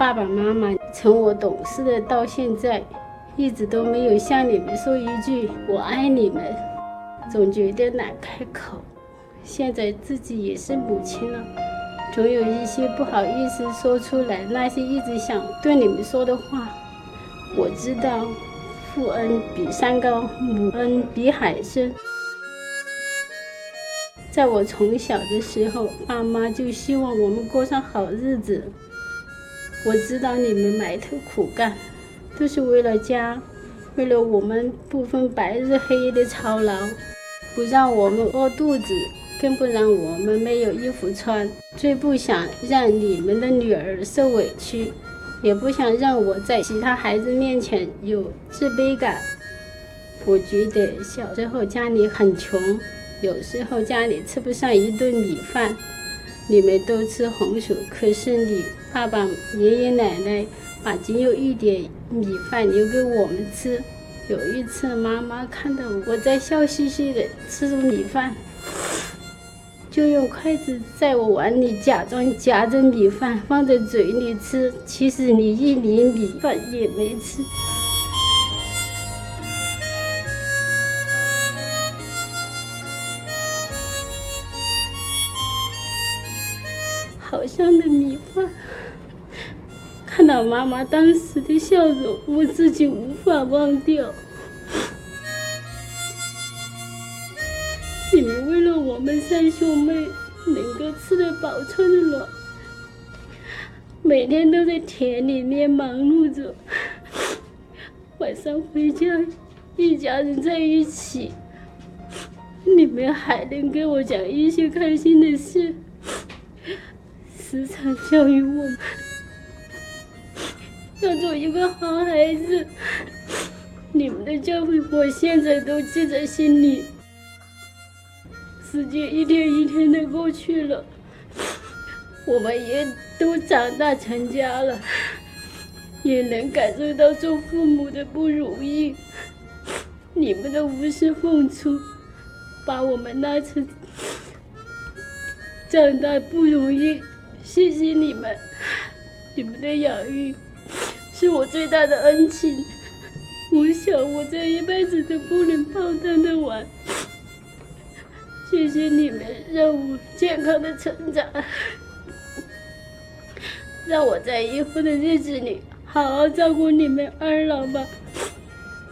爸爸妈妈从我懂事的到现在，一直都没有向你们说一句“我爱你们”，总觉得难开口。现在自己也是母亲了，总有一些不好意思说出来。那些一直想对你们说的话，我知道，父恩比山高，母恩比海深。在我从小的时候，爸妈就希望我们过上好日子。我知道你们埋头苦干，都是为了家，为了我们不分白日黑夜的操劳，不让我们饿肚子，更不让我们没有衣服穿。最不想让你们的女儿受委屈，也不想让我在其他孩子面前有自卑感。我觉得小时候家里很穷。有时候家里吃不上一顿米饭，你们都吃红薯，可是你爸爸、爷爷奶奶把仅有一点米饭留给我们吃。有一次，妈妈看到我在笑嘻嘻的吃着米饭，就用筷子在我碗里假装夹着米饭放在嘴里吃，其实你一粒米饭也没吃。好香的米饭，看到妈妈当时的笑容，我自己无法忘掉。你们为了我们三兄妹能够吃得饱、穿得暖，每天都在田里面忙碌着，晚上回家一家人在一起，你们还能给我讲一些开心的事。时常教育我们要做一个好孩子，你们的教诲我现在都记在心里。时间一天一天的过去了，我们也都长大成家了，也能感受到做父母的不容易。你们的无私付出，把我们拉成长大不容易。谢谢你们，你们的养育是我最大的恩情。我想我这一辈子都不能泡汤的完。谢谢你们让我健康的成长，让我在以后的日子里好好照顾你们二老吧。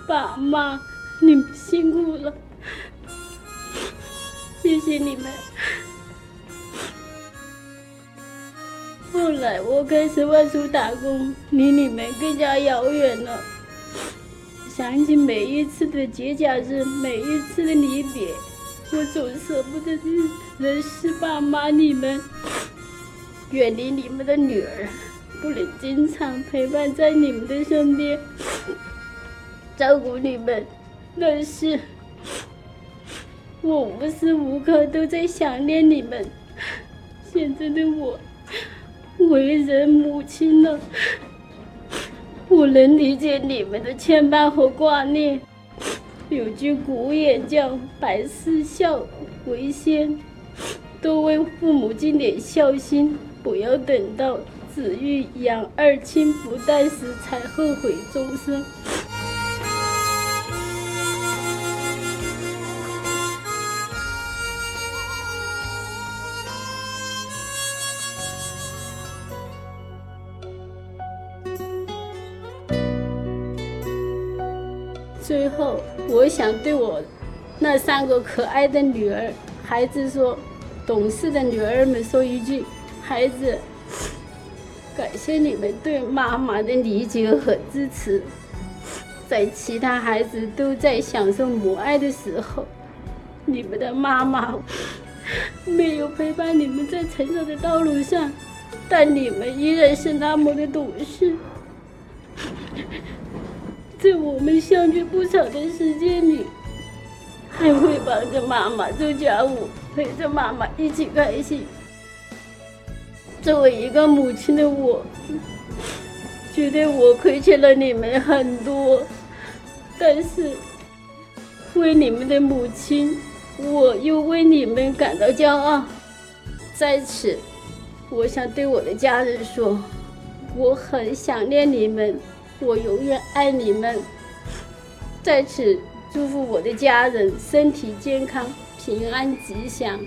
爸妈，你们辛苦了，谢谢你们。后来我开始外出打工，离你们更加遥远了。想起每一次的节假日，每一次的离别，我总舍不得人是爸妈你们，远离你们的女儿，不能经常陪伴在你们的身边，照顾你们。但是，我无时无刻都在想念你们。现在的我。为人母亲了，我能理解你们的牵绊和挂念。有句古言叫“百事孝为先”，多为父母尽点孝心，不要等到子欲养二亲不待时才后悔终生。最后，我想对我那三个可爱的女儿、孩子说，懂事的女儿们说一句：孩子，感谢你们对妈妈的理解和支持。在其他孩子都在享受母爱的时候，你们的妈妈没有陪伴你们在成长的道路上，但你们依然是那么的懂事。在我们相聚不长的时间里，还会帮着妈妈做家务，陪着妈妈一起开心。作为一个母亲的我，觉得我亏欠了你们很多，但是为你们的母亲，我又为你们感到骄傲。在此，我想对我的家人说：我很想念你们，我永远爱你们。在此祝福我的家人身体健康、平安吉祥。